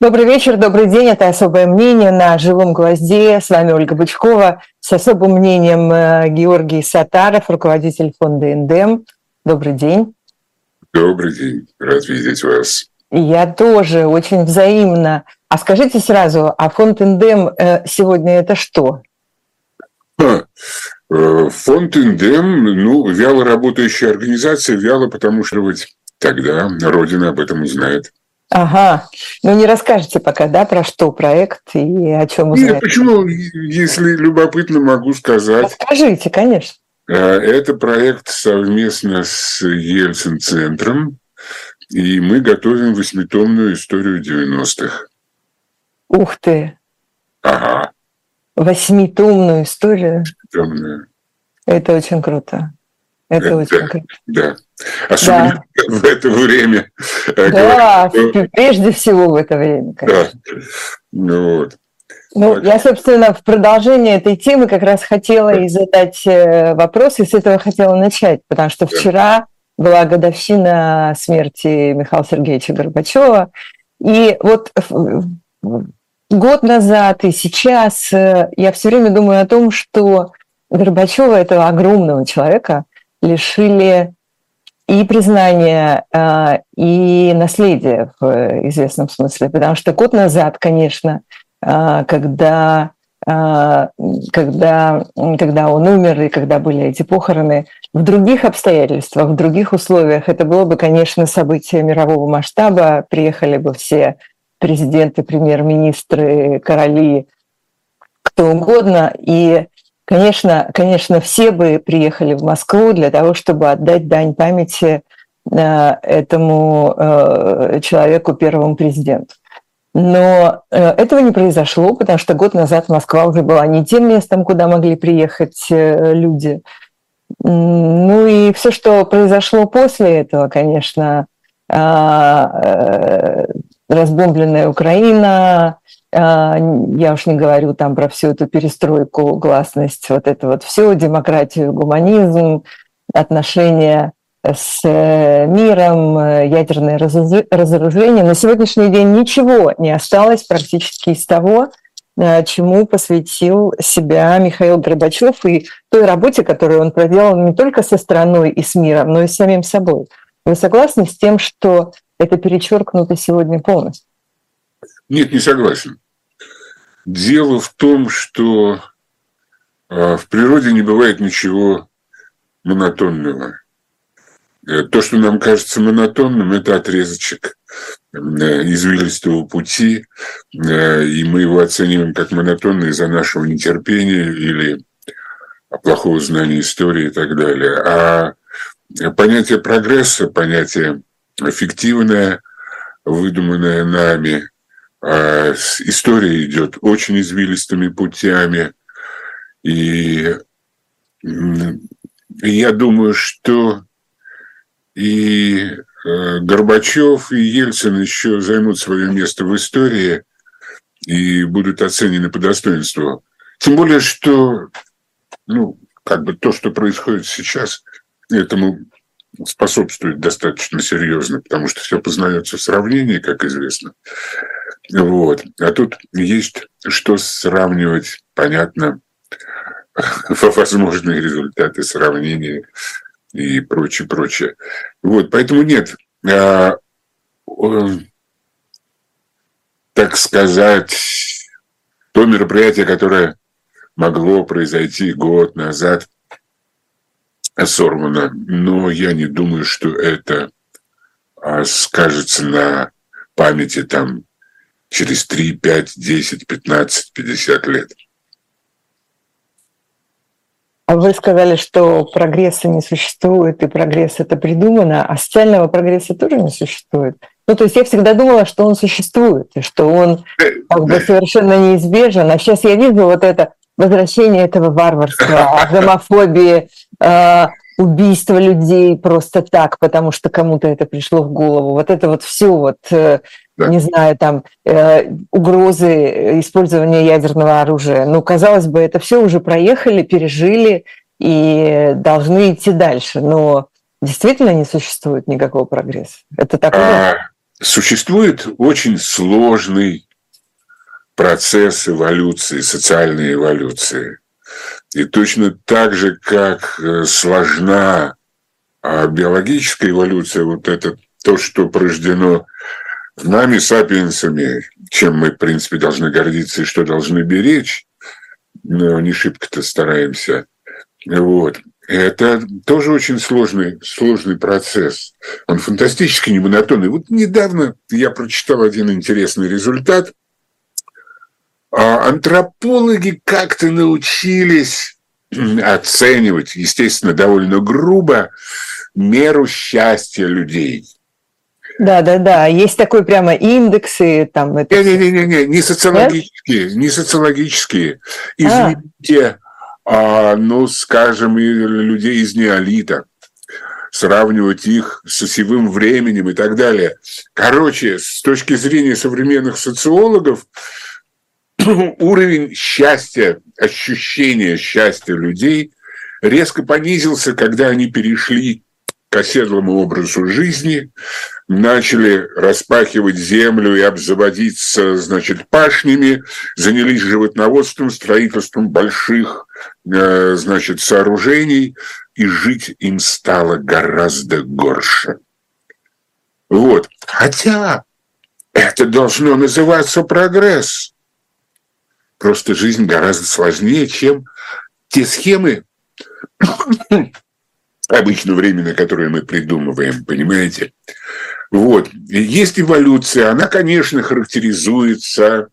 Добрый вечер, добрый день. Это «Особое мнение» на «Живом гвозде». С вами Ольга Бычкова. С особым мнением э, Георгий Сатаров, руководитель фонда «Эндем». Добрый день. Добрый день. Рад видеть вас. Я тоже, очень взаимно. А скажите сразу, а фонд «Эндем» э, сегодня это что? А, фонд «Эндем», ну, вяло работающая организация, вяло, потому что вот тогда Родина об этом узнает. Ага. Ну, не расскажете пока, да, про что проект и о чем узнаете? Нет, почему? Если любопытно, могу сказать. Расскажите, конечно. А, это проект совместно с Ельцин-центром, и мы готовим восьмитомную историю 90-х. Ух ты! Ага. Восьмитомную историю? Восьмитомную. Это очень круто. Это, это очень круто. Да. Особенно да. в это время. Да, говорят, прежде всего в это время, конечно. Да. Ну, вот. Ну, так. я, собственно, в продолжение этой темы как раз хотела и задать э, вопрос, и с этого хотела начать, потому что вчера была годовщина смерти Михаила Сергеевича Горбачева, и вот год назад и сейчас э, я все время думаю о том, что Горбачева, этого огромного человека, лишили и признания, а, и наследия в известном смысле. Потому что год назад, конечно, а, когда, а, когда, когда он умер и когда были эти похороны, в других обстоятельствах, в других условиях это было бы, конечно, событие мирового масштаба. Приехали бы все президенты, премьер-министры, короли, кто угодно. И Конечно, конечно, все бы приехали в Москву для того, чтобы отдать дань памяти э, этому э, человеку, первому президенту. Но э, этого не произошло, потому что год назад Москва уже была не тем местом, куда могли приехать люди. Ну и все, что произошло после этого, конечно, разбомбленная Украина, а, я уж не говорю там про всю эту перестройку, гласность, вот это вот все, демократию, гуманизм, отношения с э, миром, э, ядерное разоружение. На сегодняшний день ничего не осталось практически из того, э, чему посвятил себя Михаил Горбачев и той работе, которую он проделал не только со страной и с миром, но и с самим собой. Вы согласны с тем, что это перечеркнуто сегодня полностью? Нет, не согласен. Дело в том, что а, в природе не бывает ничего монотонного. Э, то, что нам кажется монотонным, это отрезочек э, извилистого пути, э, и мы его оцениваем как монотонный из-за нашего нетерпения или плохого знания истории и так далее. А понятие прогресса, понятие эффективное, выдуманное нами, история идет очень извилистыми путями. И я думаю, что и э, Горбачев, и Ельцин еще займут свое место в истории и будут оценены по достоинству. Тем более, что ну, как бы то, что происходит сейчас, этому способствует достаточно серьезно, потому что все познается в сравнении, как известно. Вот. А тут есть что сравнивать, понятно, возможные результаты сравнения и прочее, прочее. Вот, поэтому нет, а, так сказать, то мероприятие, которое могло произойти год назад, сорвано, но я не думаю, что это а, скажется на памяти там через 3, 5, 10, 15, 50 лет. А вы сказали, что прогресса не существует, и прогресс это придумано, а социального прогресса тоже не существует. Ну, то есть я всегда думала, что он существует, и что он как бы совершенно неизбежен. А сейчас я вижу вот это возвращение этого варварства, гомофобии, э, убийства людей просто так, потому что кому-то это пришло в голову. Вот это вот все вот э, да. не знаю, там, э, угрозы использования ядерного оружия. Ну, казалось бы, это все уже проехали, пережили и должны идти дальше. Но действительно не существует никакого прогресса. Это такое. А, существует очень сложный процесс эволюции, социальной эволюции. И точно так же, как э, сложна а, биологическая эволюция, вот это то, что порождено нами, сапиенсами, чем мы, в принципе, должны гордиться и что должны беречь, но не шибко-то стараемся. Вот. Это тоже очень сложный, сложный процесс. Он фантастически немонотонный. Вот недавно я прочитал один интересный результат. А антропологи как-то научились оценивать, естественно, довольно грубо, меру счастья людей. Да, да, да. Есть такой прямо индексы там. Это... Не, не, не, не, не социологические, не социологические. Извините, а. А, ну, скажем, людей из неолита сравнивать их с осевым временем и так далее. Короче, с точки зрения современных социологов, уровень счастья, ощущения счастья людей резко понизился, когда они перешли к оседлому образу жизни, начали распахивать землю и обзаводиться, значит, пашнями, занялись животноводством, строительством больших, э, значит, сооружений, и жить им стало гораздо горше. Вот. Хотя это должно называться прогресс. Просто жизнь гораздо сложнее, чем те схемы, обычно временно, которые мы придумываем, понимаете? Вот. Есть эволюция, она, конечно, характеризуется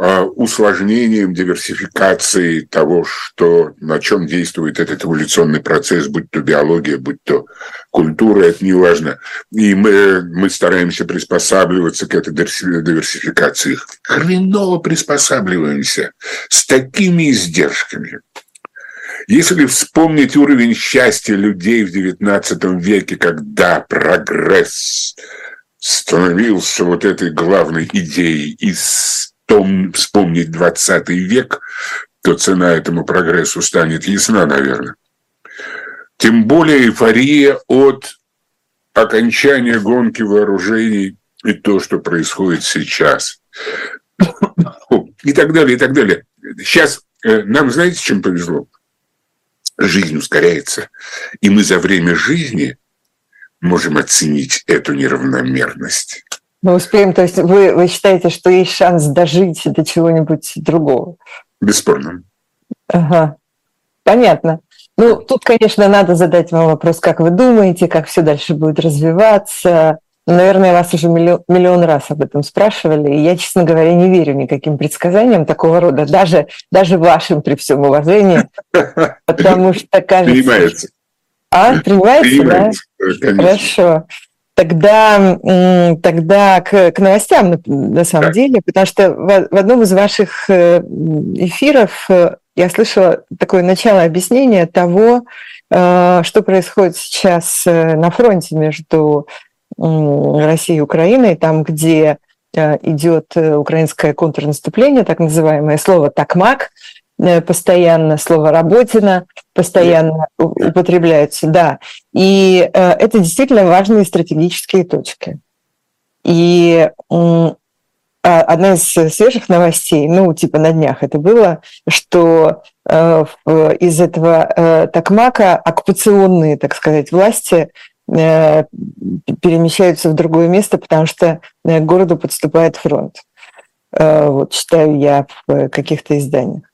а, усложнением, диверсификацией того, что, на чем действует этот эволюционный процесс, будь то биология, будь то культура, это не важно. И мы, мы стараемся приспосабливаться к этой диверсификации. Хреново приспосабливаемся с такими издержками. Если вспомнить уровень счастья людей в XIX веке, когда прогресс становился вот этой главной идеей, и вспомнить 20 век, то цена этому прогрессу станет ясна, наверное. Тем более эйфория от окончания гонки вооружений и то, что происходит сейчас. И так далее, и так далее. Сейчас э, нам, знаете, чем повезло? Жизнь ускоряется. И мы за время жизни можем оценить эту неравномерность. Мы успеем, то есть вы, вы считаете, что есть шанс дожить до чего-нибудь другого? Бесспорно. Ага. Понятно. Ну, тут, конечно, надо задать вам вопрос, как вы думаете, как все дальше будет развиваться, Наверное, вас уже миллион, миллион раз об этом спрашивали, и я, честно говоря, не верю никаким предсказаниям такого рода, даже, даже вашим при всем уважении, потому что кажется... Принимается. А, принимается, принимается да? Конечно. Хорошо. Тогда, тогда к, к новостям, на, на самом да. деле, потому что в, в одном из ваших э, эфиров э, я слышала такое начало объяснения того, э, что происходит сейчас на фронте между России и Украины, там, где э, идет э, украинское контрнаступление, так называемое слово «такмак», э, постоянно слово «работина», постоянно употребляется, да. И это действительно важные стратегические точки. И а, одна из свежих новостей, ну, типа на днях это было, что из этого такмака оккупационные, так сказать, власти перемещаются в другое место, потому что э, к городу подступает фронт. Э, вот читаю я в каких-то изданиях.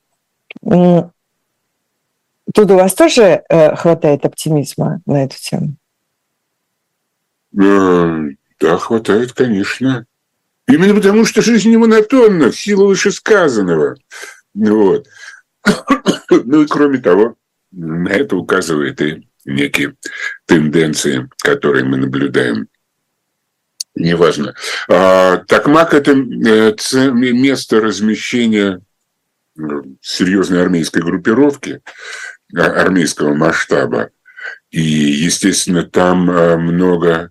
Тут у вас тоже хватает оптимизма на эту тему? Да, хватает, конечно. Именно потому, что жизнь не монотонна, в силу вышесказанного. Вот. Ну и кроме того, на это указывает и некие тенденции, которые мы наблюдаем. Неважно. А, Такмак – это э, место размещения э, серьезной армейской группировки, а, армейского масштаба. И, естественно, там э, много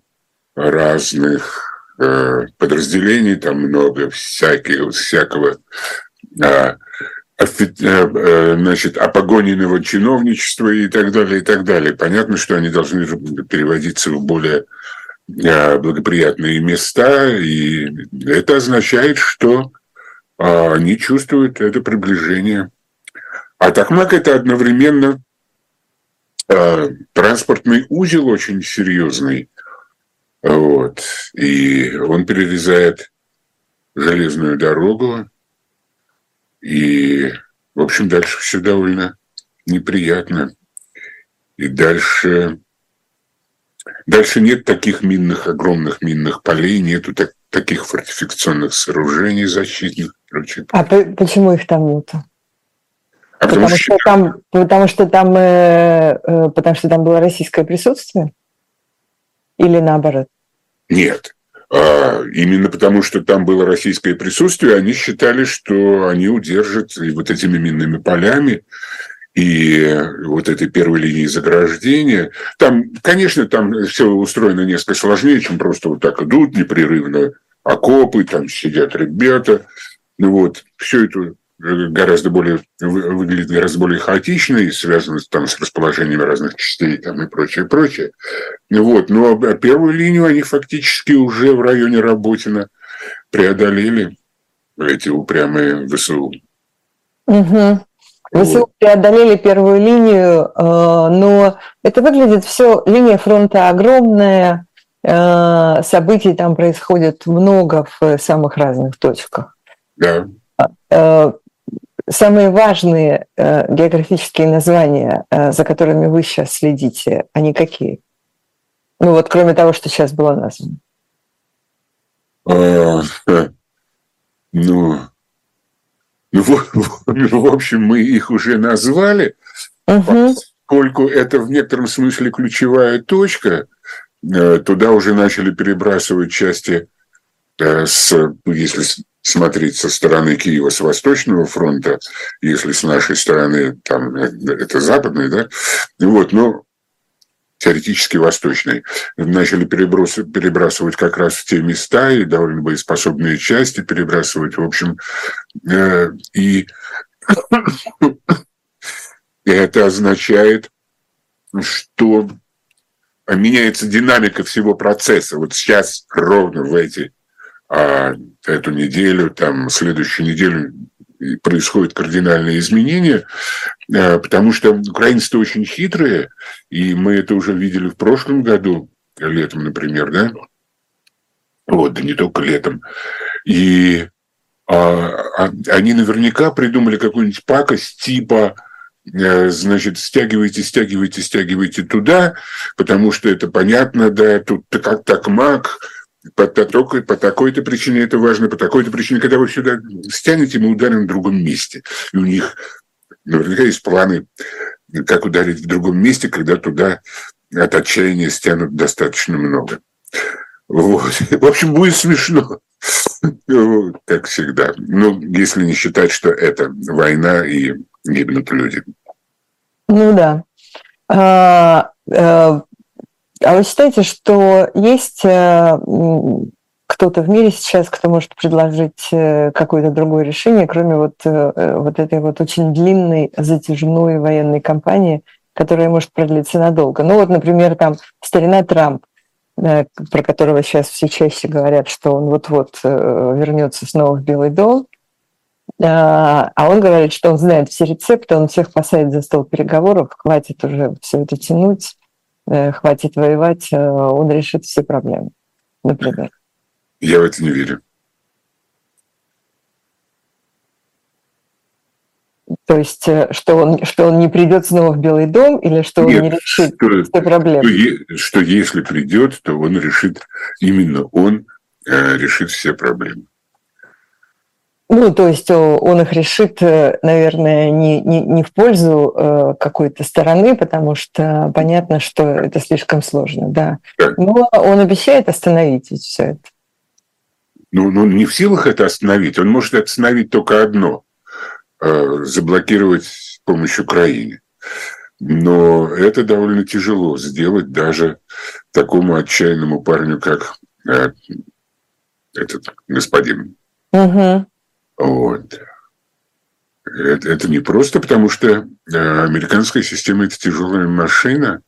разных подразделений, там много всяких, всякого а, значит, опогоненного чиновничества и так далее, и так далее. Понятно, что они должны переводиться в более благоприятные места, и это означает, что они чувствуют это приближение. А Токмак – это одновременно транспортный узел очень серьезный, вот, и он перерезает железную дорогу, и, в общем, дальше все довольно неприятно. И дальше, дальше нет таких минных, огромных минных полей, нету так, таких фортификационных сооружений защитных и прочее. А почему их там нету? А потому, потому, что, там, потому что там, э, э, потому что там было российское присутствие, или наоборот? Нет, именно потому, что там было российское присутствие, они считали, что они удержат и вот этими минными полями и вот этой первой линии заграждения. Там, конечно, там все устроено несколько сложнее, чем просто вот так идут непрерывно окопы, там сидят ребята. Ну вот, все это гораздо более, выглядит гораздо более хаотично и связано там с расположением разных частей там, и прочее, прочее. Вот. Но первую линию они фактически уже в районе Работина преодолели, эти упрямые ВСУ. Угу. ВСУ вот. преодолели первую линию, э, но это выглядит все, линия фронта огромная, э, событий там происходит много в самых разных точках. Да. Э, самые важные э, географические названия, э, за которыми вы сейчас следите, они какие? Ну вот кроме того, что сейчас было названо. А, ну, ну, в, в общем, мы их уже назвали, угу. поскольку это в некотором смысле ключевая точка, э, туда уже начали перебрасывать части с, если смотреть со стороны Киева, с Восточного фронта, если с нашей стороны, там, это западный, да, вот, но теоретически восточный, начали перебрасывать как раз в те места и довольно боеспособные части перебрасывать, в общем, э, и это означает, что меняется динамика всего процесса. Вот сейчас ровно в эти а эту неделю, там, следующую неделю происходят кардинальные изменения, а, потому что украинцы очень хитрые, и мы это уже видели в прошлом году, летом, например, да? Вот, да не только летом. И а, а они наверняка придумали какую-нибудь пакость типа э, значит, стягивайте, стягивайте, стягивайте туда, потому что это понятно, да, тут как так маг, по, такой, по такой-то причине это важно, по такой-то причине, когда вы сюда стянете, мы ударим в другом месте. И у них наверняка есть планы, как ударить в другом месте, когда туда от отчаяния стянут достаточно много. Вот. В общем, будет смешно, как всегда. Ну, если не считать, что это война и гибнут люди. Ну да. А, а, а вы считаете, что есть э, кто-то в мире сейчас, кто может предложить э, какое-то другое решение, кроме вот, э, вот этой вот очень длинной затяжной военной кампании, которая может продлиться надолго? Ну вот, например, там старина Трамп, про которого сейчас все чаще говорят, что он вот-вот вернется снова в Белый дом, а он говорит, что он знает все рецепты, он всех посадит за стол переговоров, хватит уже все это тянуть, хватит воевать, э, он решит все проблемы, например. Я в это не верю. То есть, э, что он, что он не придет снова в Белый дом, или что Нет, он не решит что, все проблемы? Что, что если придет, то он решит, именно он э, решит все проблемы. Ну, то есть он их решит, э, наверное, не, не, не в пользу э, какой-то стороны, потому что понятно, что это слишком сложно, да. Но он обещает остановить все это. Ну, ну, не в силах это остановить. Он может остановить только одно э, – заблокировать с помощью Украины. Но это довольно тяжело сделать даже такому отчаянному парню, как этот господин. Угу. Вот. Это, это не просто потому, что э, американская система – это тяжелая машина,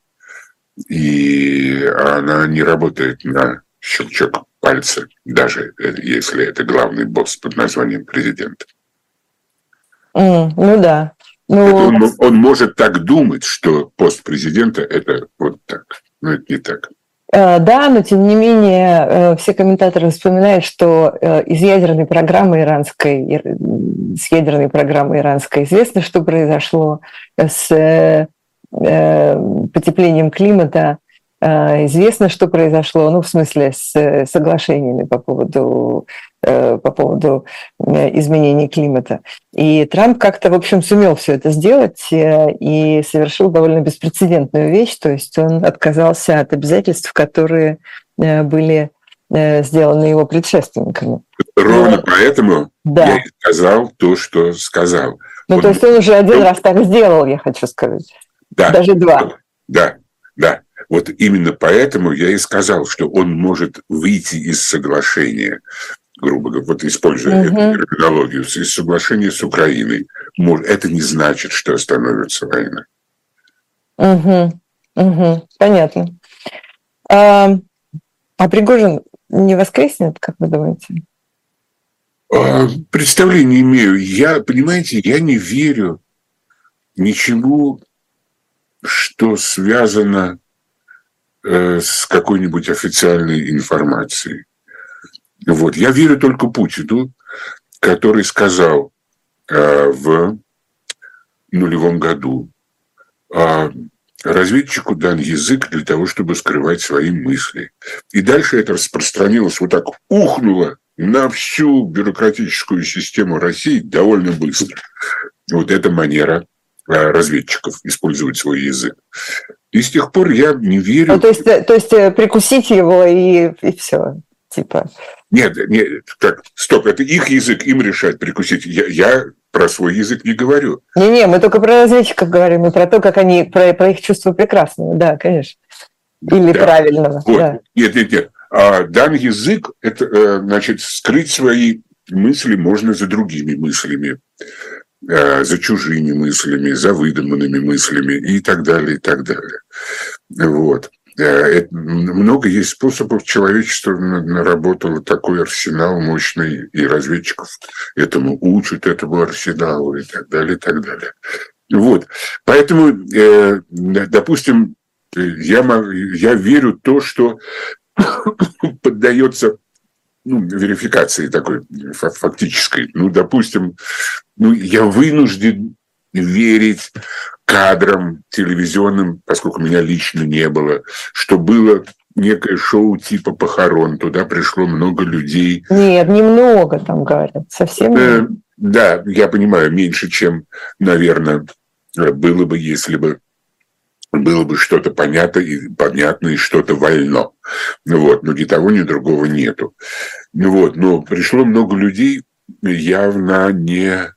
и она не работает на щелчок пальца, даже если это главный босс под названием президент. Mm, ну да. Ну... Он, он может так думать, что пост президента это вот так, но это не так. Э, да, но тем не менее э, все комментаторы вспоминают, что э, из ядерной программы иранской, с ядерной программы иранской известно, что произошло с потеплением климата. Известно, что произошло, ну, в смысле, с соглашениями по поводу, по поводу э, изменения климата. И Трамп как-то, в общем, сумел все это сделать и совершил довольно беспрецедентную вещь, то есть он отказался от обязательств, которые были сделаны его предшественниками. Ровно Но, поэтому да. я и сказал то, что сказал. Ну, он, то есть он уже один он... раз так сделал, я хочу сказать. Да. Даже два. Да, да. Вот именно поэтому я и сказал, что он может выйти из соглашения, грубо говоря, вот используя угу. эту терминологию, из соглашения с Украиной. Это не значит, что остановится война. Угу. Угу. Понятно. А, а Пригожин не воскреснет, как вы думаете? А, представления имею. Я, понимаете, я не верю ничему, что связано Э, с какой-нибудь официальной информацией. Вот. Я верю только Путину, который сказал э, в нулевом году, э, разведчику дан язык для того, чтобы скрывать свои мысли. И дальше это распространилось, вот так ухнуло на всю бюрократическую систему России довольно быстро. Вот эта манера разведчиков использовать свой язык. И с тех пор я не верю. Ну, то, есть, то есть э, прикусить его и, и все, типа. Нет, нет, так, стоп, это их язык, им решать прикусить. Я, я про свой язык не говорю. Не-не, мы только про разведчиков говорим, и про то, как они, про, про их чувство прекрасного, да, конечно. Или да. правильного. Вот. Да. Нет, нет, нет. А дан язык, это, э, значит, скрыть свои мысли можно за другими мыслями. Э, за чужими мыслями, за выдуманными мыслями и так далее, и так далее. Вот. Э, много есть способов человечество наработало такой арсенал мощный, и разведчиков этому учат, этому арсеналу и так далее, и так далее. Вот. Поэтому, э, допустим, я, я верю в то, что поддается ну, верификации такой фактической. Ну, допустим, ну, я вынужден верить кадрам телевизионным, поскольку меня лично не было, что было некое шоу типа похорон, туда пришло много людей. Нет, немного там говорят, совсем э, Да, я понимаю, меньше, чем, наверное, было бы, если бы было бы что-то понятно и понятно и что-то вольно. Вот, но ни того, ни другого нету. Вот, но пришло много людей, явно не,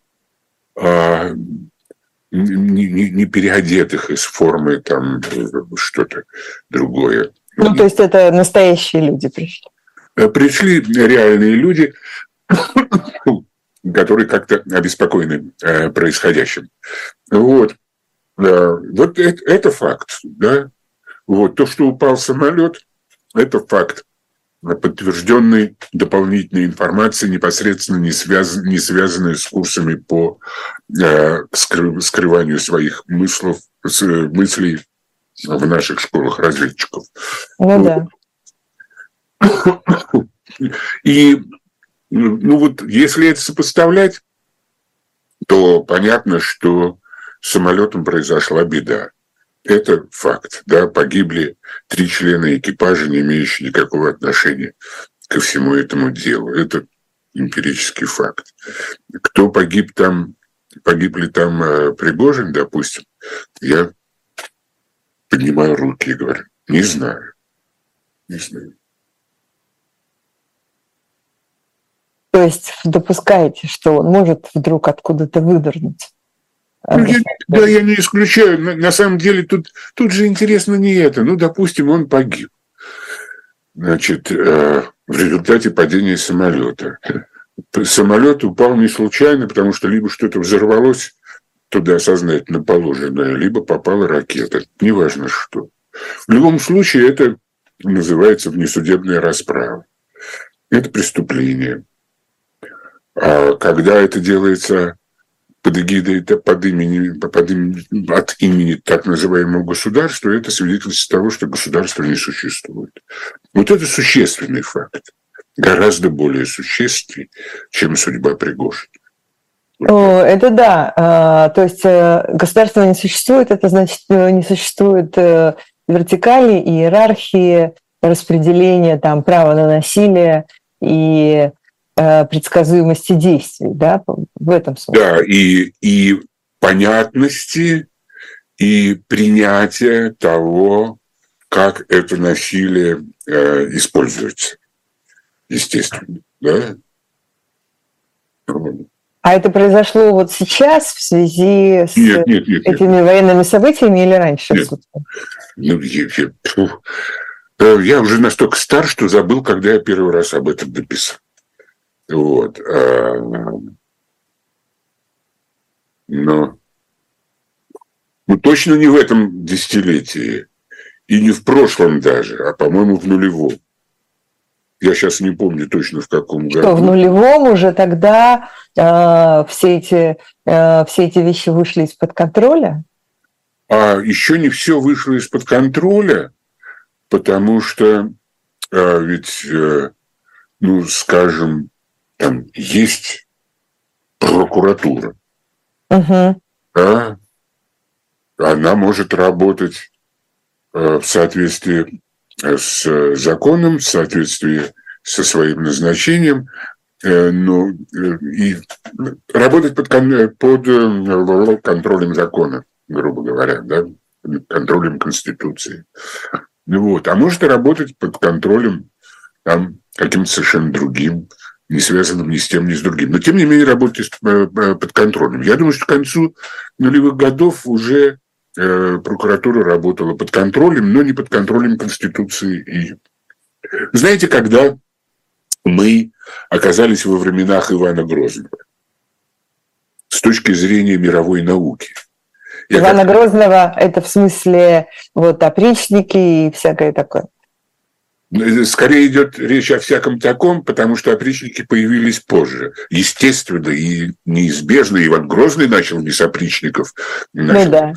а, не, не, не переодетых из формы там что-то другое. Ну, то есть это настоящие люди пришли? Э, пришли реальные люди, которые как-то обеспокоены э, происходящим. Вот. Вот это, это факт, да. Вот то, что упал самолет, это факт, подтвержденный дополнительной информацией, непосредственно не, связ, не связанной с курсами по э, скрыванию своих мыслов, с, мыслей в наших школах разведчиков. Ну да. И ну вот если это сопоставлять, то понятно, что с самолетом произошла беда. Это факт. Да, погибли три члена экипажа, не имеющие никакого отношения ко всему этому делу. Это эмпирический факт. Кто погиб там, погибли там э, Пригожин, допустим, я поднимаю руки и говорю, не знаю. Не знаю. То есть допускаете, что он может вдруг откуда-то выдернуть? Ну, я, да, я не исключаю. На, на самом деле тут, тут же интересно не это. Ну, допустим, он погиб. Значит, э, в результате падения самолета. Самолет упал не случайно, потому что либо что-то взорвалось туда сознательно положенное, либо попала ракета. Неважно что. В любом случае это называется внесудебная расправа. Это преступление. А когда это делается под эгидой, под именем, под именем, от имени так называемого государства, это свидетельство того, что государство не существует. Вот это существенный факт. Гораздо более существенный, чем судьба Пригожина. О, это да. А, то есть э, государство не существует, это значит, э, не существует э, вертикали, иерархии, распределения там, права на насилие и предсказуемости действий, да, в этом смысле. Да, и, и понятности, и принятия того, как это насилие э, используется, естественно, да. А это произошло вот сейчас в связи с нет, нет, нет, этими нет. военными событиями или раньше? Нет. Ну, я, я, э, я уже настолько стар, что забыл, когда я первый раз об этом написал. Вот. А, но ну, точно не в этом десятилетии. И не в прошлом даже, а, по-моему, в нулевом. Я сейчас не помню точно в каком году. Что, в нулевом уже тогда э, все, эти, э, все эти вещи вышли из-под контроля? А еще не все вышло из-под контроля, потому что э, ведь, э, ну, скажем, там есть прокуратура. Угу. Да? Она может работать э, в соответствии с э, законом, в соответствии со своим назначением, э, но э, и работать под, под контролем закона, грубо говоря, да, контролем Конституции. Вот. А может и работать под контролем там, каким-то совершенно другим, не связанным ни с тем, ни с другим. Но, тем не менее, работать под контролем. Я думаю, что к концу нулевых годов уже Э, прокуратура работала под контролем, но не под контролем Конституции. И знаете, когда мы оказались во временах Ивана Грозного, с точки зрения мировой науки. Я Ивана как... Грозного – это в смысле вот опричники и всякое такое? Скорее идет речь о всяком таком, потому что опричники появились позже. Естественно и неизбежно. Иван Грозный начал с опричников. Начал ну да.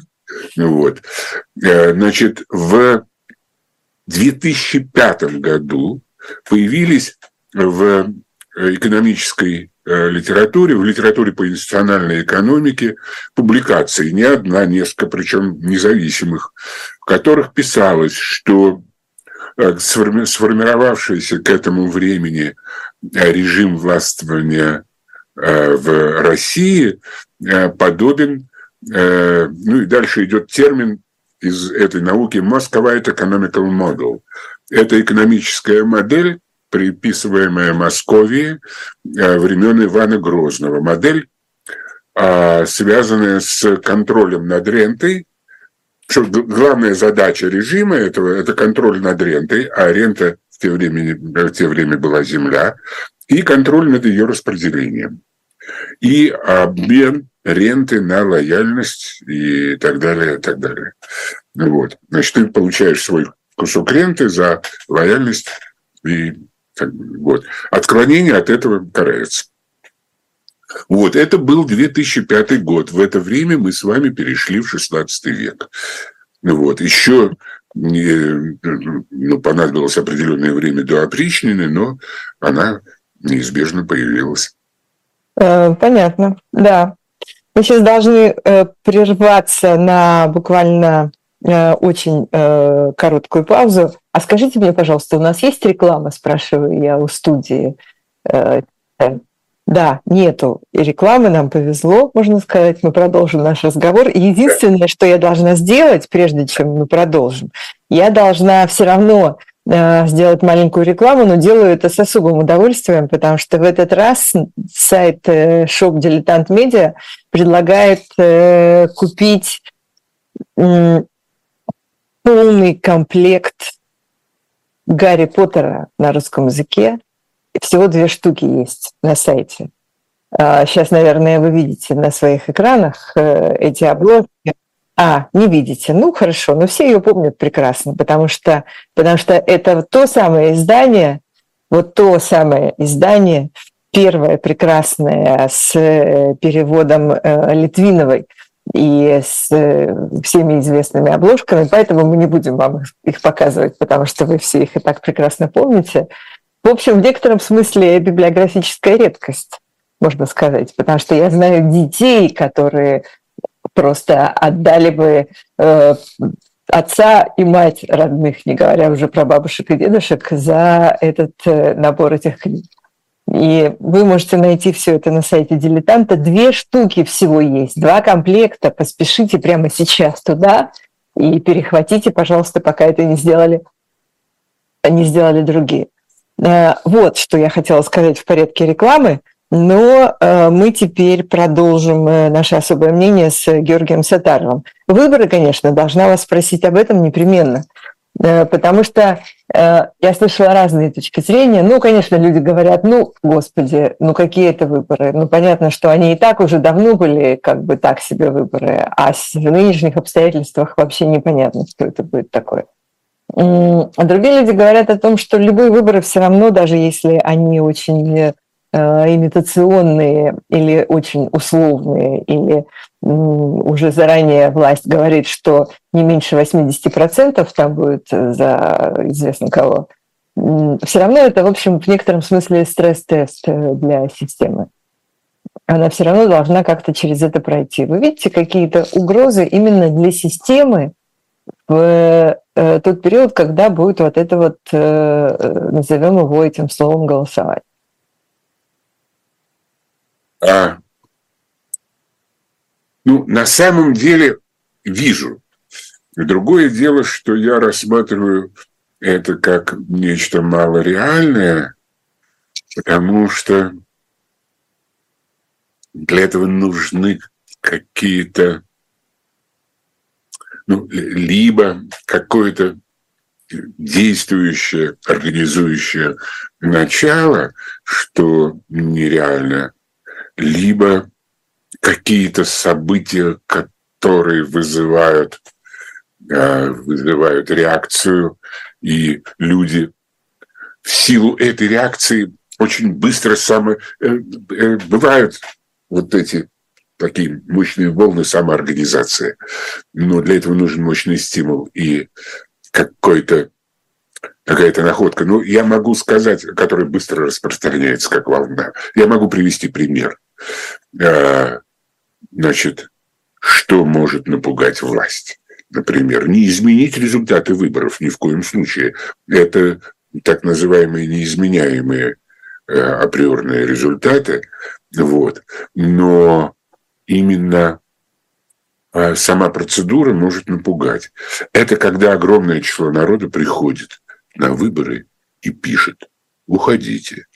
Вот. Э, значит, в 2005 году появились в экономической э, литературе, в литературе по институциональной экономике публикации, не одна, несколько, причем независимых, в которых писалось, что сформировавшийся к этому времени режим властвования в России подобен Э, ну и дальше идет термин из этой науки Moscowite Economical Model. Это экономическая модель, приписываемая Московии э, времен Ивана Грозного. Модель, а, связанная с контролем над рентой, что главная задача режима этого – это контроль над рентой, а рента в те, время, в те время была земля, и контроль над ее распределением. И обмен ренты на лояльность и так далее, и так далее. Вот. Значит, ты получаешь свой кусок ренты за лояльность и вот. Отклонение от этого карается. Вот, это был 2005 год. В это время мы с вами перешли в 16 век. Вот, еще ну, понадобилось определенное время до опричнины, но она неизбежно появилась. Э, понятно, да. Мы сейчас должны э, прерваться на буквально э, очень короткую паузу. А скажите мне, пожалуйста, у нас есть реклама, спрашиваю я у студии. Э, э, да, нету рекламы, нам повезло, можно сказать. Мы продолжим наш разговор. Единственное, что я должна сделать, прежде чем мы продолжим, я должна все равно Э, сделать маленькую рекламу, но делаю это с особым удовольствием, потому что в этот раз сайт Shop Dilettant Media предлагает э, купить полный комплект Гарри Поттера на русском языке. Всего две штуки есть на сайте. Сейчас, а, наверное, вы видите на своих экранах э, эти обложки. А, не видите. Ну, хорошо, но все ее помнят прекрасно, потому что, потому что это то самое издание, вот то самое издание, первое прекрасное с э, переводом э, Литвиновой и с всеми известными обложками, поэтому мы не будем вам их показывать, потому что вы все их и так прекрасно помните. В общем, в некотором смысле библиографическая редкость, можно сказать, потому что я знаю детей, которые просто отдали бы э, отца и мать родных, не говоря уже про бабушек и дедушек, за этот э, набор этих книг. И вы можете найти все это на сайте дилетанта. Две штуки всего есть, два комплекта. Поспешите прямо сейчас туда и перехватите, пожалуйста, пока это не сделали, не сделали другие. Э, вот что я хотела сказать в порядке рекламы. Но э, мы теперь продолжим э, наше особое мнение с Георгием Сатаровым. Выборы, конечно, должна вас спросить об этом непременно, потому что я слышала разные точки зрения. Ну, конечно, люди говорят, ну, господи, ну какие это выборы? Ну, понятно, что они и так уже давно были как бы так себе выборы, а в нынешних обстоятельствах вообще непонятно, что это будет такое. А другие люди говорят о том, что любые выборы все равно, даже если они очень Э, имитационные или очень условные, или уже заранее власть говорит, что не меньше 80% там будет за известно кого, все равно это, в общем, в некотором смысле стресс-тест э, для системы. Она все равно должна как-то через это пройти. Вы видите какие-то угрозы именно для системы в э, тот период, когда будет вот это вот, назовем его этим словом, голосовать? А, ну, на самом деле вижу. Другое дело, что я рассматриваю это как нечто малореальное, потому что для этого нужны какие-то, ну, либо какое-то действующее, организующее начало, что нереально либо какие-то события, которые вызывают, э, вызывают реакцию, и люди в силу этой реакции очень быстро самые э, э, бывают вот эти такие мощные волны самоорганизации. Но для этого нужен мощный стимул и какой-то какая-то находка. Ну, я могу сказать, которая быстро распространяется как волна. Я могу привести пример. А, значит, что может напугать власть? Например, не изменить результаты выборов ни в коем случае. Это так называемые неизменяемые э, априорные результаты. Вот. Но именно а, сама процедура может напугать. Это когда огромное число народа приходит на выборы и пишет «Уходите».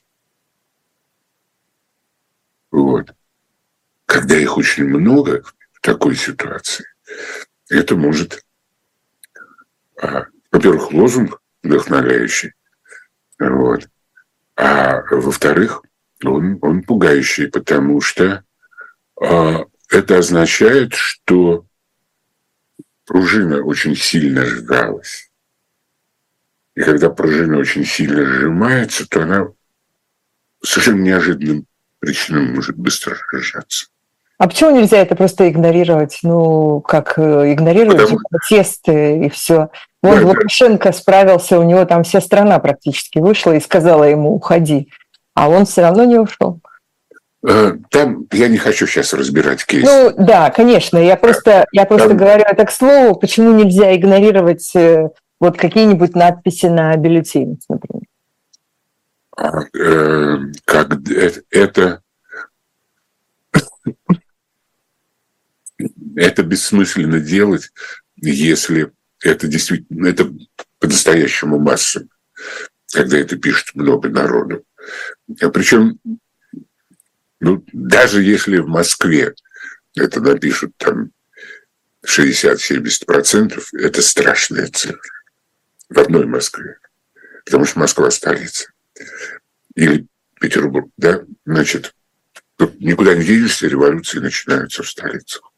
Вот. Когда их очень много в такой ситуации, это может, а, во-первых, лозунг вдохновляющий, вот, а во-вторых, он, он пугающий, потому что это означает, что пружина очень сильно сжалась. И когда пружина очень сильно сжимается, то она совершенно неожиданным причинам может быстро сжаться. А почему нельзя это просто игнорировать? Ну, как э, игнорировать Потому... протесты и все. Вот да, Лукашенко да. справился, у него там вся страна практически вышла и сказала ему уходи, а он все равно не ушел. Э, там я не хочу сейчас разбирать кейс. Ну да, конечно. Я просто, я просто Там... говорю это к слову, почему нельзя игнорировать э, вот какие-нибудь надписи на бюллетенях, например? А, э, как это это бессмысленно делать, если это действительно это по-настоящему массово, когда это пишет много народу. Причем, ну, даже если в Москве это напишут там 60-70%, это страшная цифра в одной Москве, потому что Москва столица. Или Петербург, да, значит, никуда не денешься, революции начинаются в столицах.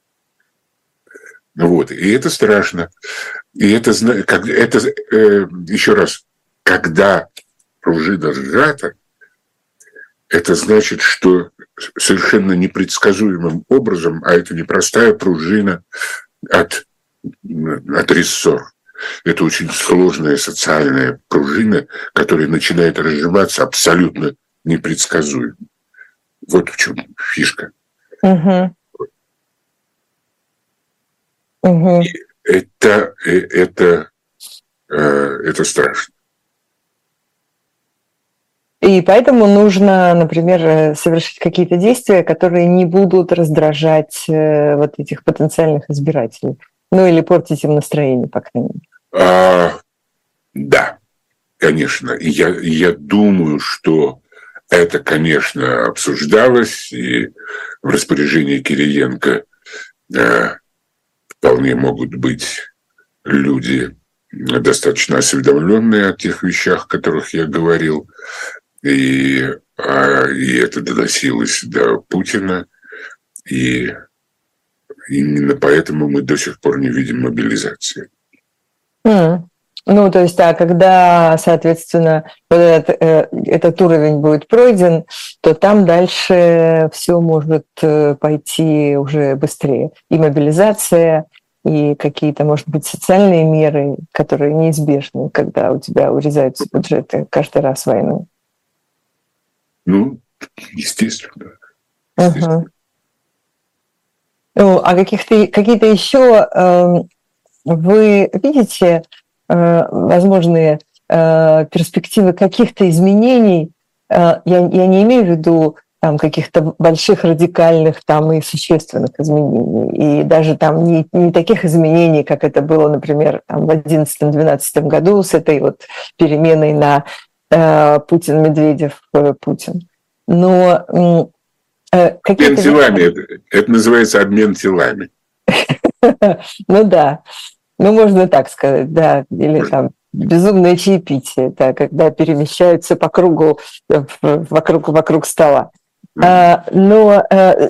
Вот. И это страшно. И это, как, это э, еще раз, когда пружина сжата, это значит, что совершенно непредсказуемым образом, а это непростая пружина от, от рессор. Это очень сложная социальная пружина, которая начинает разжиматься абсолютно непредсказуемо. Вот в чем фишка. Угу. Угу. Это, э, это, э, это страшно. И поэтому нужно, например, э, совершить какие-то действия, которые не будут раздражать вот этих потенциальных избирателей. Ну или портить им настроение, по крайней мере. А, да, конечно. Я, я думаю, что это, конечно, обсуждалось, и в распоряжении Кириенко вполне могут быть люди достаточно осведомленные о тех вещах, о которых я говорил, и, а, и это доносилось до Путина, и именно поэтому мы до сих пор не видим мобилизации. Mm. Ну, то есть, да, когда, соответственно, вот этот, э, этот уровень будет пройден, то там дальше все может э, пойти уже быстрее. И мобилизация, и какие-то, может быть, социальные меры, которые неизбежны, когда у тебя урезаются бюджеты каждый раз войны. Ну, естественно. естественно. Угу. Ну, а каких-то, какие-то еще э, вы видите Э, возможные э, перспективы каких-то изменений, э, я, я не имею в виду там каких-то больших радикальных там и существенных изменений. И даже там не, не таких изменений, как это было, например, там, в 2011-2012 году с этой вот переменой на э, Путин-Медведев-Путин. Но э, какие Обмен телами. Это, это называется обмен телами. Ну да. Ну, можно так сказать, да. Или там безумное чаепитие, да, когда перемещаются по кругу, э, вокруг, вокруг стола. А, но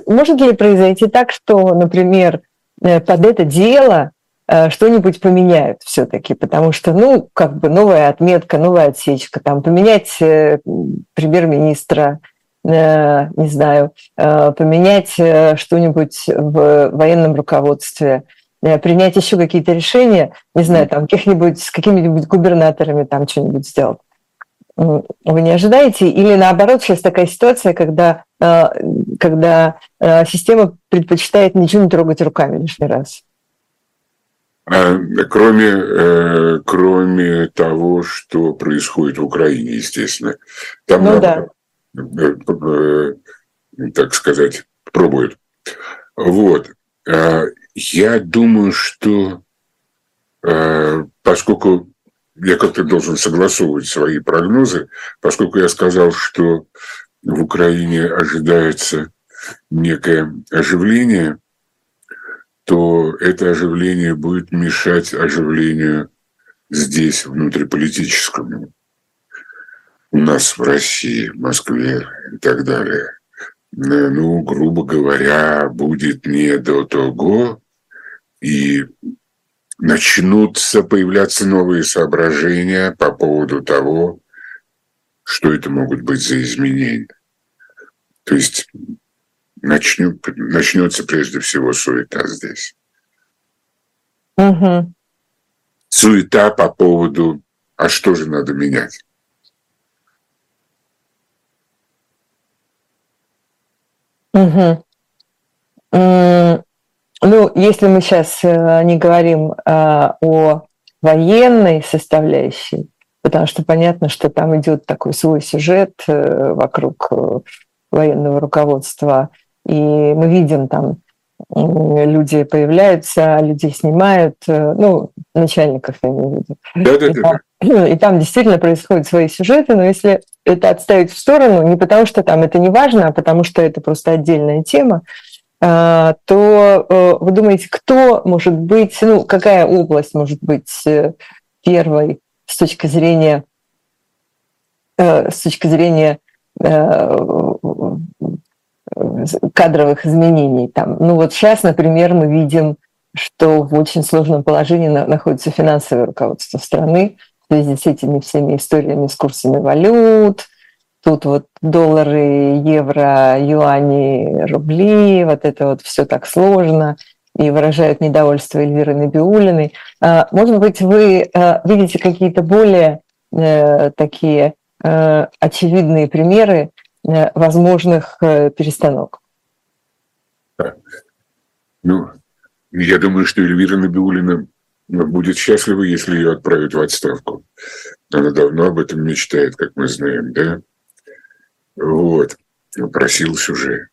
может ли произойти так, что, например, э, под это дело что-нибудь поменяют все-таки, потому что, ну, как бы новая отметка, новая отсечка, там, поменять премьер-министра, не знаю, поменять что-нибудь в военном руководстве – Э, принять еще какие-то решения, не знаю, там, каких-нибудь, с какими-нибудь губернаторами там что-нибудь сделать. Вы не ожидаете? Или наоборот, сейчас такая ситуация, когда, э, когда э, система предпочитает ничего не трогать руками лишний раз? А, кроме, кроме того, что происходит в Украине, естественно. Там, ну, да. так сказать, пробуют. Вот. А, я думаю, что э, поскольку я как-то должен согласовывать свои прогнозы, поскольку я сказал, что в Украине ожидается некое оживление, то это оживление будет мешать оживлению здесь, внутриполитическому. У нас в России, в Москве и так далее. Ну, грубо говоря, будет не до того, и начнутся появляться новые соображения по поводу того, что это могут быть за изменения. То есть начнет, начнется прежде всего суета здесь. Угу. Суета по поводу, а что же надо менять? Угу. Ну, если мы сейчас э, не говорим а, о военной составляющей, потому что понятно, что там идет такой свой сюжет э, вокруг э, военного руководства, и мы видим там люди появляются, людей снимают, ну, начальников я в виду. Да, да, да. И, там, и там действительно происходят свои сюжеты, но если это отставить в сторону, не потому что там это не важно, а потому что это просто отдельная тема, а, то э, вы думаете, кто может быть, ну, какая область может быть э, первой с точки зрения, э, с точки зрения кадровых изменений. Там. Ну вот сейчас, например, мы видим, что в очень сложном положении находится финансовое руководство страны в связи с этими всеми историями с курсами валют, тут вот доллары, евро, юани, рубли, вот это вот все так сложно и выражают недовольство Эльвиры Набиулиной. А, может быть, вы а, видите какие-то более э, такие э, очевидные примеры возможных перестановок? Ну, я думаю, что Эльвира Набиулина будет счастлива, если ее отправят в отставку. Она давно об этом мечтает, как мы знаем, да? Вот. Просилась уже.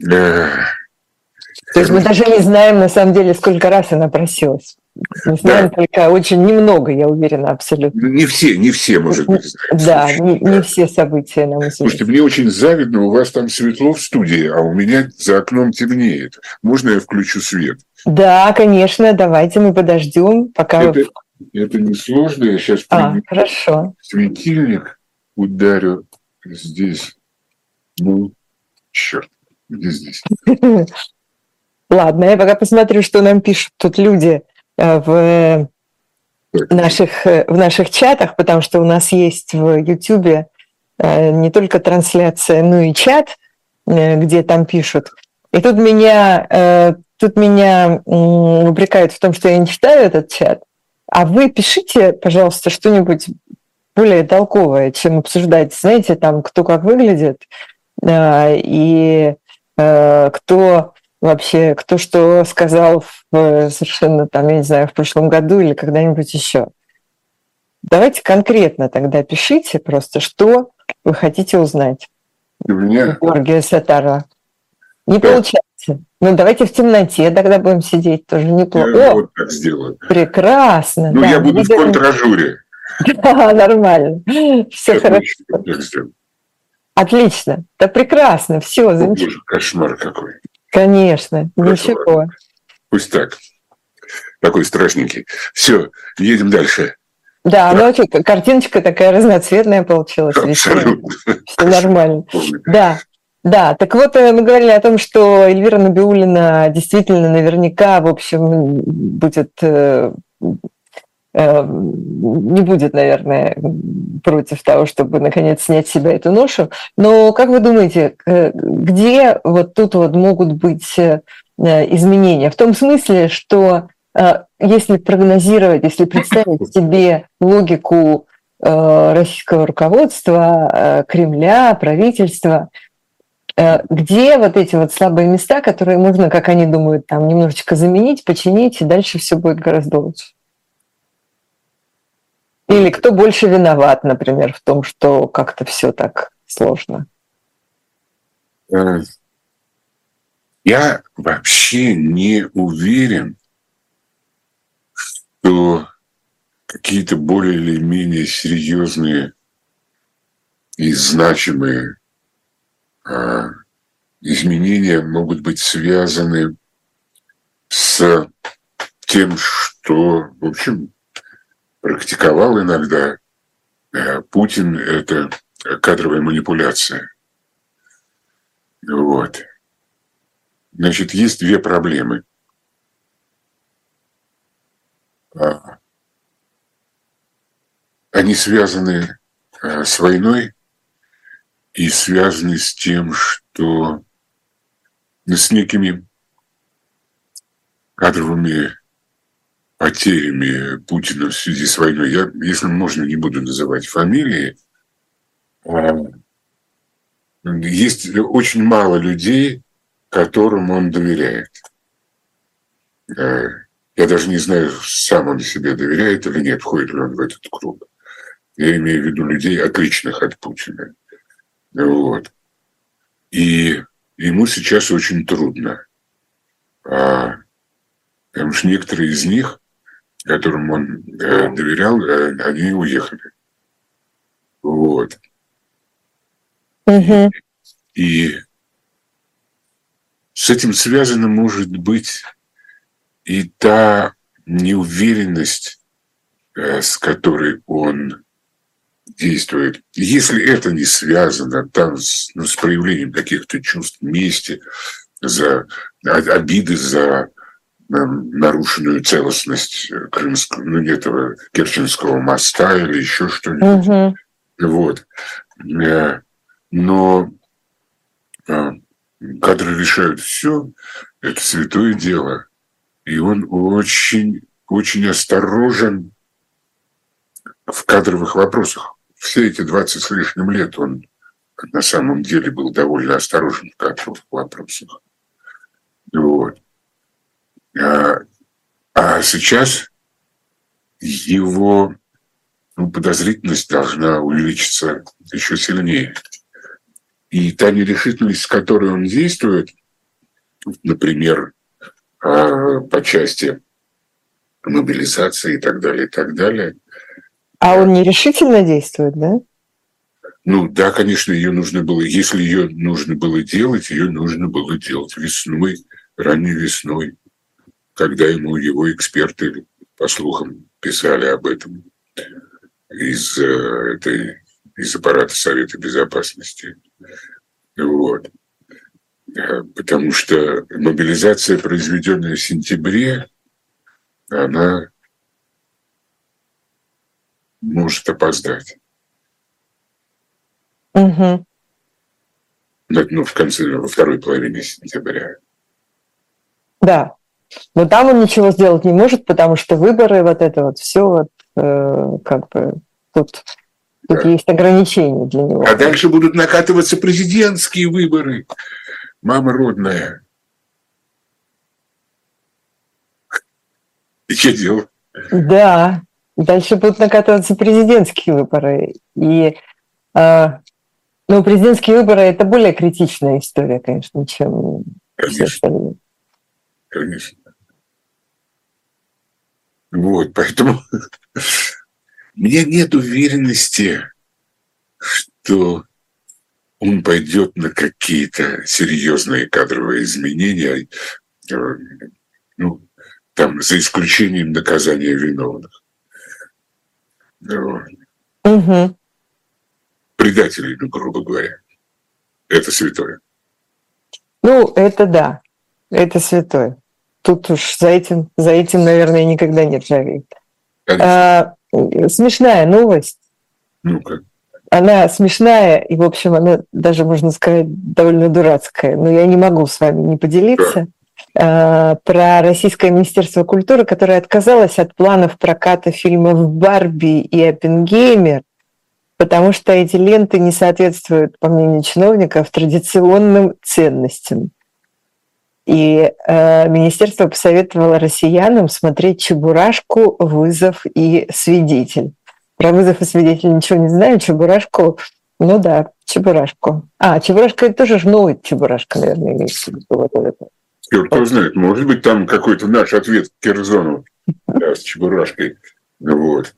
То есть мы даже не знаем, на самом деле, сколько раз она просилась. Мы знаем да. только очень немного, я уверена, абсолютно. Не все, не все, может быть. Да, не, не все события нам известны. Слушайте, мне очень завидно, у вас там светло в студии, а у меня за окном темнеет. Можно я включу свет? Да, конечно, давайте мы подождем, пока... Это, это несложно, я сейчас а, хорошо. светильник ударю здесь. Ну, черт, где здесь? Ладно, я пока посмотрю, что нам пишут тут люди э, в наших, э, в наших чатах, потому что у нас есть в YouTube э, не только трансляция, но и чат, где там пишут. И тут меня, тут меня упрекают в том, что я не читаю этот чат. А вы пишите, пожалуйста, что-нибудь более толковое, чем обсуждать, знаете, там, кто как выглядит, и кто вообще, кто что сказал в, совершенно там, я не знаю, в прошлом году или когда-нибудь еще. Давайте конкретно тогда пишите просто, что вы хотите узнать. Меня... Георгия Сатарова. Не да. получается. Ну, давайте в темноте тогда будем сидеть, тоже неплохо. Я О, вот так сделаю. Прекрасно. Ну, да, я буду в контражуре. Да, нормально. Все хорошо. Отлично. Да прекрасно. Все, замечательно. Кошмар какой. Конечно, Хорошо. ничего. Пусть так. Такой страшненький. Все, едем дальше. Да, да. ну окей, картиночка такая разноцветная получилась. Абсолютно. Все нормально. Да, да, так вот э, мы говорили о том, что Эльвира Набиулина действительно наверняка, в общем, будет э, не будет, наверное, против того, чтобы наконец снять с себя эту ношу. Но как вы думаете, где вот тут вот могут быть изменения? В том смысле, что если прогнозировать, если представить себе логику российского руководства, Кремля, правительства, где вот эти вот слабые места, которые можно, как они думают, там немножечко заменить, починить, и дальше все будет гораздо лучше? Или кто больше виноват, например, в том, что как-то все так сложно? Э, я вообще не уверен, что какие-то более или менее серьезные и значимые а, изменения могут быть связаны с тем, что, в общем, практиковал иногда э, Путин, это кадровая манипуляция. Вот. Значит, есть две проблемы. А, они связаны э, с войной и связаны с тем, что ну, с некими кадровыми потерями Путина в связи с войной, я, если можно, не буду называть фамилии, а, есть очень мало людей, которым он доверяет. А, я даже не знаю, сам он себе доверяет или нет, входит ли он в этот круг. Я имею в виду людей, отличных от Путина. Вот. И ему сейчас очень трудно. А, потому что некоторые из них которым он э, доверял, э, они уехали. Вот. Угу. И с этим связано, может быть, и та неуверенность, э, с которой он действует. Если это не связано там с, ну, с проявлением каких-то чувств мести, за обиды за нарушенную целостность Крымского, ну, этого Керченского моста или еще что-нибудь. Угу. Вот. Но кадры решают все, это святое дело. И он очень, очень осторожен в кадровых вопросах. Все эти 20 с лишним лет он на самом деле был довольно осторожен в кадровых вопросах. Вот. А, а сейчас его ну, подозрительность должна увеличиться еще сильнее. И та нерешительность, с которой он действует, например, а, по части мобилизации и так далее, и так далее. А он нерешительно действует, да? Ну да, конечно, ее нужно было, если ее нужно было делать, ее нужно было делать весной, ранней весной, когда ему его эксперты, по слухам, писали об этом из, э, этой, из аппарата Совета Безопасности. Вот. Э, потому что мобилизация, произведенная в сентябре, она может опоздать. Угу. Ну, в конце, во второй половине сентября. Да. Но там он ничего сделать не может, потому что выборы, вот это вот все, вот, э, как бы тут Тут да. есть ограничения для него. А дальше будут накатываться президентские выборы. Мама родная. И что делать? Да, дальше будут накатываться президентские выборы. И э, ну, президентские выборы это более критичная история, конечно, чем конечно. все остальные. Конечно. Вот, поэтому меня нет уверенности, что он пойдет на какие-то серьезные кадровые изменения, э, ну, там, за исключением наказания виновных. Угу. Предателей, ну, грубо говоря. Это святое. Ну, это да, это святое. Тут уж за этим, за этим, наверное, никогда не ржавеет. А, смешная новость. Ну-ка. Она смешная, и, в общем, она даже, можно сказать, довольно дурацкая. Но я не могу с вами не поделиться. Да. Про Российское Министерство культуры, которое отказалось от планов проката фильмов «Барби» и «Оппенгеймер», потому что эти ленты не соответствуют, по мнению чиновников, традиционным ценностям. И э, министерство посоветовало россиянам смотреть «Чебурашку», «Вызов» и «Свидетель». Про «Вызов» и «Свидетель» ничего не знаю, «Чебурашку» Ну да, Чебурашку. А, Чебурашка это тоже же новый Чебурашка, наверное, имеется в виду. Вот это. Кто знает, может быть, там какой-то наш ответ Кирзону да, с Чебурашкой. Вот.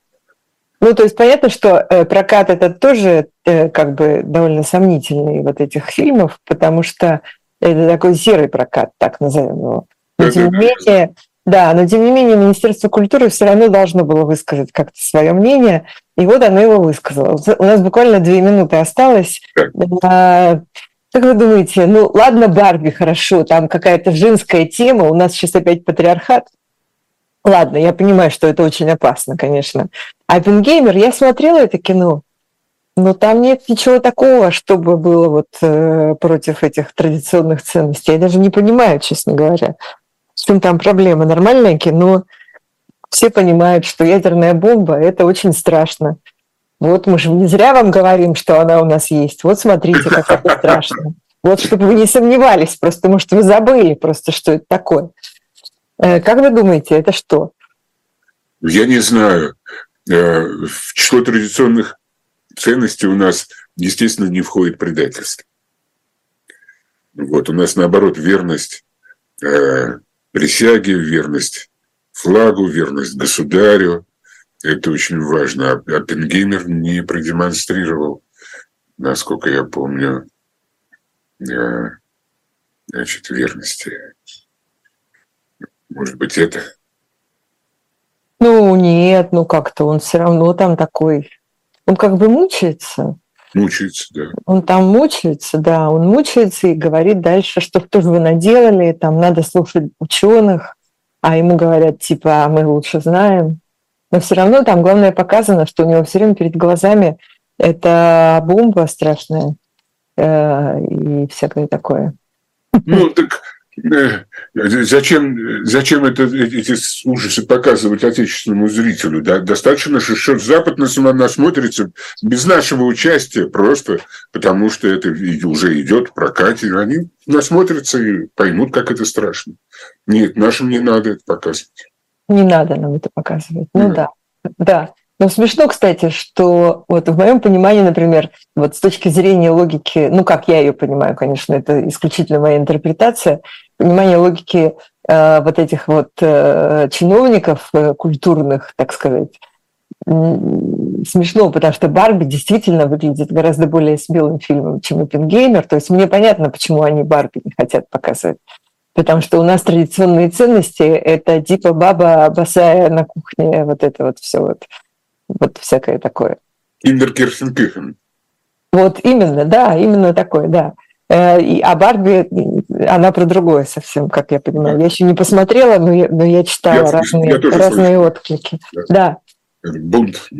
Ну, то есть понятно, что э, прокат это тоже э, как бы довольно сомнительный вот этих фильмов, потому что это такой серый прокат, так назовем его. Но тем не менее, да, но тем не менее Министерство культуры все равно должно было высказать как-то свое мнение, и вот оно его высказало. У нас буквально две минуты осталось. А, как вы думаете, ну ладно, Барби, хорошо, там какая-то женская тема, у нас сейчас опять патриархат. Ладно, я понимаю, что это очень опасно, конечно. А Оппенгеймер, я смотрела это кино, но там нет ничего такого, чтобы было вот э, против этих традиционных ценностей. Я даже не понимаю, честно говоря, в чем там проблема. Нормальное кино, все понимают, что ядерная бомба – это очень страшно. Вот мы же не зря вам говорим, что она у нас есть. Вот смотрите, как это страшно. Вот чтобы вы не сомневались, просто, может, вы забыли просто, что это такое. Э, как вы думаете, это что? Я не знаю. Э, в число традиционных ценностей у нас, естественно, не входит предательство. Вот у нас, наоборот, верность э, присяге, верность флагу, верность государю. Это очень важно. Оппенгеймер не продемонстрировал, насколько я помню, э, значит, верности. Может быть, это? Ну, нет, ну как-то он все равно там такой он как бы мучается. Мучается, да. Он там мучается, да, он мучается и говорит дальше, что что же вы наделали, там надо слушать ученых, а ему говорят типа, а мы лучше знаем. Но все равно там главное показано, что у него все время перед глазами это бомба страшная э, и всякое такое. Ну, так Зачем, зачем это, эти ужасы показывать отечественному зрителю? Да? Достаточно, что Запад нас насмотрится без нашего участия, просто потому что это уже идет в прокате. Они насмотрятся и поймут, как это страшно. Нет, нашим не надо это показывать. Не надо нам это показывать. Ну да, да. да. Но смешно, кстати, что вот в моем понимании, например, вот с точки зрения логики, ну как я ее понимаю, конечно, это исключительно моя интерпретация, понимание логики э, вот этих вот э, чиновников э, культурных, так сказать, смешно, потому что Барби действительно выглядит гораздо более смелым фильмом, чем Оппенгеймер. То есть мне понятно, почему они Барби не хотят показывать. Потому что у нас традиционные ценности – это типа баба босая на кухне, вот это вот все вот вот всякое такое. Киндеркерсенкюхен. Вот именно, да, именно такое, да. Э, и, а Барби, она про другое совсем, как я понимаю. Да. Я еще не посмотрела, но я, но я читала я, разные, я разные отклики. Да. да. Бунт.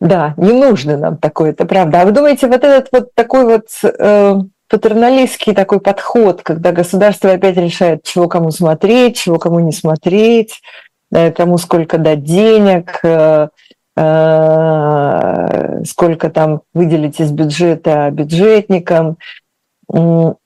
Да, не нужно нам такое, это правда. А вы думаете, вот этот вот такой вот э, патерналистский такой подход, когда государство опять решает, чего кому смотреть, чего кому не смотреть, э, кому сколько дать денег, Э, сколько там выделить из бюджета бюджетникам. Ну,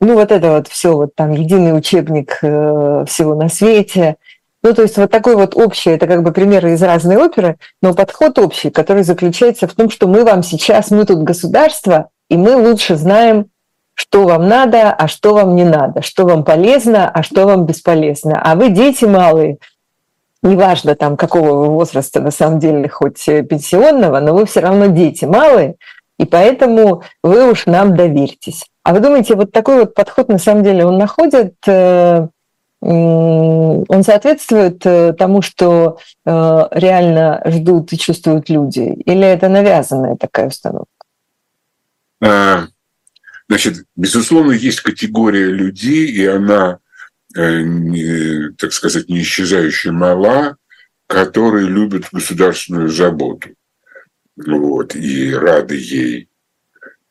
вот это вот все, вот там единый учебник э, всего на свете. Ну, то есть вот такой вот общий, это как бы примеры из разной оперы, но подход общий, который заключается в том, что мы вам сейчас, мы тут государство, и мы лучше знаем, что вам надо, а что вам не надо, что вам полезно, а что вам бесполезно. А вы дети малые – неважно там какого возраста на самом деле, хоть э, пенсионного, но вы все равно дети малые, и поэтому вы уж нам доверьтесь. А вы думаете, вот такой вот подход на самом деле он находит, э, он соответствует э, тому, что реально ждут и чувствуют люди? Или это навязанная такая установка? Значит, безусловно, есть категория людей, и она не, так сказать, не исчезающая мала, которые любят государственную заботу вот, и рады ей.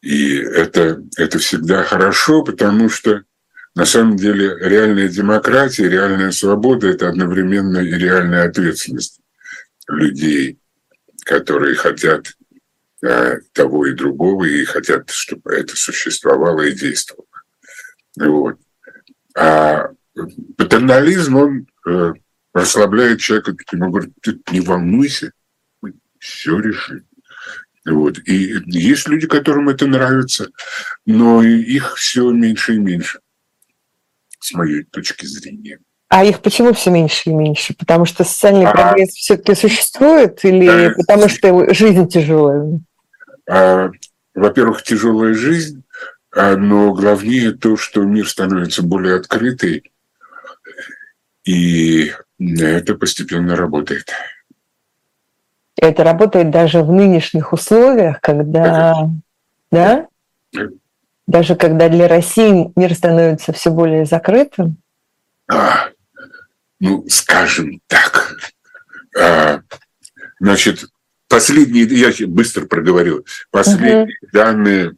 И это, это всегда хорошо, потому что на самом деле реальная демократия, реальная свобода – это одновременно и реальная ответственность людей, которые хотят а, того и другого и хотят, чтобы это существовало и действовало. Вот. А патернализм, он э, расслабляет человека, ему говорит, ты не волнуйся, мы все решим. Вот. И есть люди, которым это нравится, но их все меньше и меньше, с моей точки зрения. А их почему все меньше и меньше? Потому что социальный а, прогресс все-таки существует или да, потому что жизнь тяжелая? А, во-первых, тяжелая жизнь, а, но главнее то, что мир становится более открытый, и это постепенно работает. Это работает даже в нынешних условиях, когда, да? да? Даже когда для России мир становится все более закрытым? А, ну, скажем так. А, значит, последние, я быстро проговорил, последние угу. данные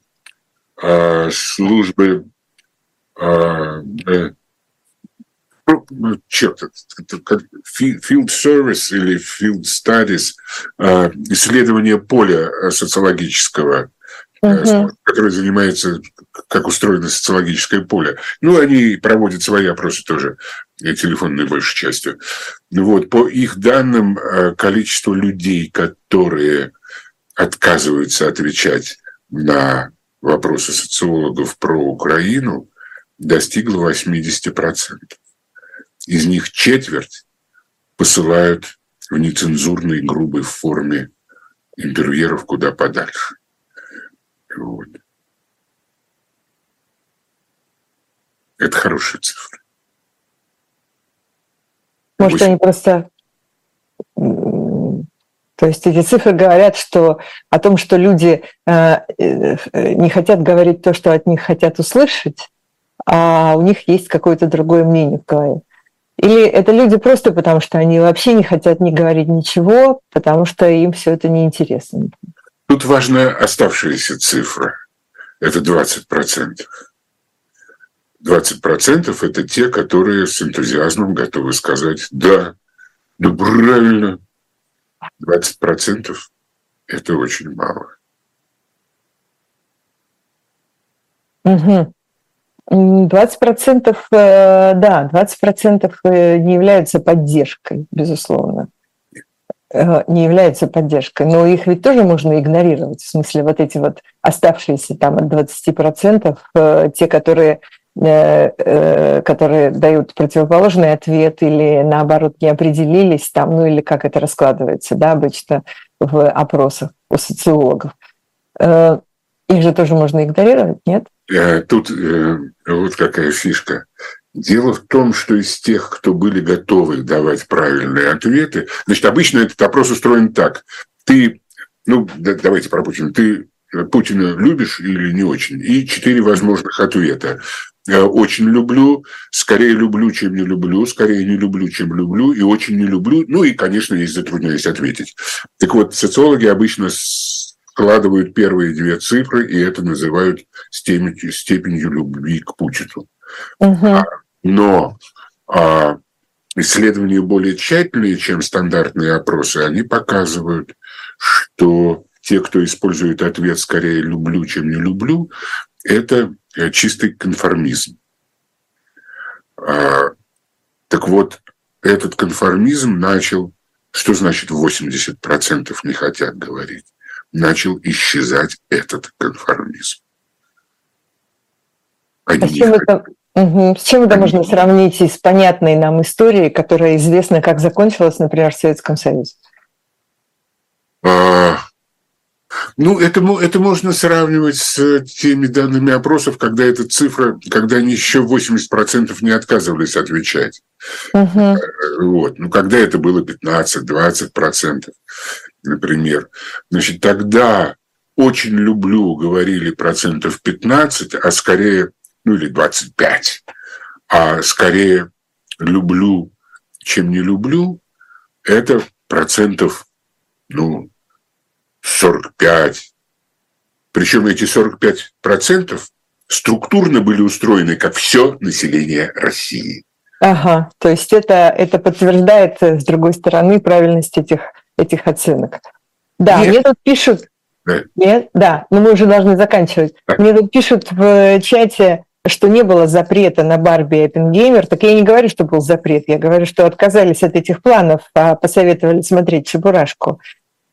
а, службы а, э, ну, черт, field service или field studies, а, исследование поля социологического, uh-huh. которое занимается, как устроено социологическое поле. Ну, они проводят свои опросы тоже, телефонной большей частью. Вот, по их данным, количество людей, которые отказываются отвечать на вопросы социологов про Украину, достигло 80%. Из них четверть посылают в нецензурной грубой форме интервьюеров куда подальше. Вот. Это хорошая цифра. Может, 8... они просто... То есть эти цифры говорят что, о том, что люди э, э, не хотят говорить то, что от них хотят услышать, а у них есть какое-то другое мнение в голове. Или это люди просто потому, что они вообще не хотят не говорить ничего, потому что им все это неинтересно? Тут важна оставшаяся цифра. Это 20%. 20% это те, которые с энтузиазмом готовы сказать «да, да правильно». 20% это очень мало. Угу. 20%, э, да, 20% э, не являются поддержкой, безусловно. Э, не являются поддержкой. Но их ведь тоже можно игнорировать. В смысле, вот эти вот оставшиеся там от 20%, те, которые которые дают противоположный ответ или наоборот не определились там, ну или как это раскладывается, да, обычно в опросах у социологов. Их же тоже можно игнорировать, нет? Э, тут э, вот какая фишка. Дело в том, что из тех, кто были готовы давать правильные ответы, значит, обычно этот опрос устроен так. Ты, ну, давайте про Путина, ты Путина любишь или не очень? И четыре возможных ответа. Э, очень люблю, скорее люблю, чем не люблю, скорее не люблю, чем люблю, и очень не люблю. Ну и, конечно, есть затрудняюсь ответить. Так вот, социологи обычно складывают первые две цифры, и это называют степенью, степенью любви к Путину. Угу. Но а, исследования более тщательные, чем стандартные опросы, они показывают, что те, кто использует ответ скорее «люблю», чем «не люблю», это э, чистый конформизм. А, так вот, этот конформизм начал, что значит 80% не хотят говорить? Начал исчезать этот конформизм. Они а с, чем это, угу. с чем это Они... можно сравнить с понятной нам историей, которая известна, как закончилась, например, в Советском Союзе? А, ну, это, это можно сравнивать с теми данными опросов, когда эта цифра, когда они еще 80% не отказывались отвечать. Угу. Вот. Ну, когда это было 15-20% например. Значит, тогда очень люблю, говорили процентов 15, а скорее, ну или 25, а скорее люблю, чем не люблю, это процентов, ну, 45. Причем эти 45 процентов структурно были устроены, как все население России. Ага, то есть это, это подтверждает, с другой стороны, правильность этих этих оценок. Да, Нет. мне тут пишут... Да. Нет, да, но мы уже должны заканчивать. Так. Мне тут пишут в чате, что не было запрета на Барби и Эппенгеймер, так я не говорю, что был запрет, я говорю, что отказались от этих планов, а посоветовали смотреть «Чебурашку».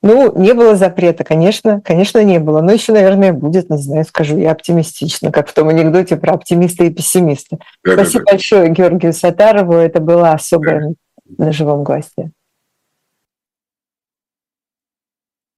Ну, не было запрета, конечно, конечно, не было. Но еще, наверное, будет, не знаю, скажу я оптимистично, как в том анекдоте про оптимиста и пессимиста. Да, Спасибо да, да. большое Георгию Сатарову. Это была особая да. на живом гвозде.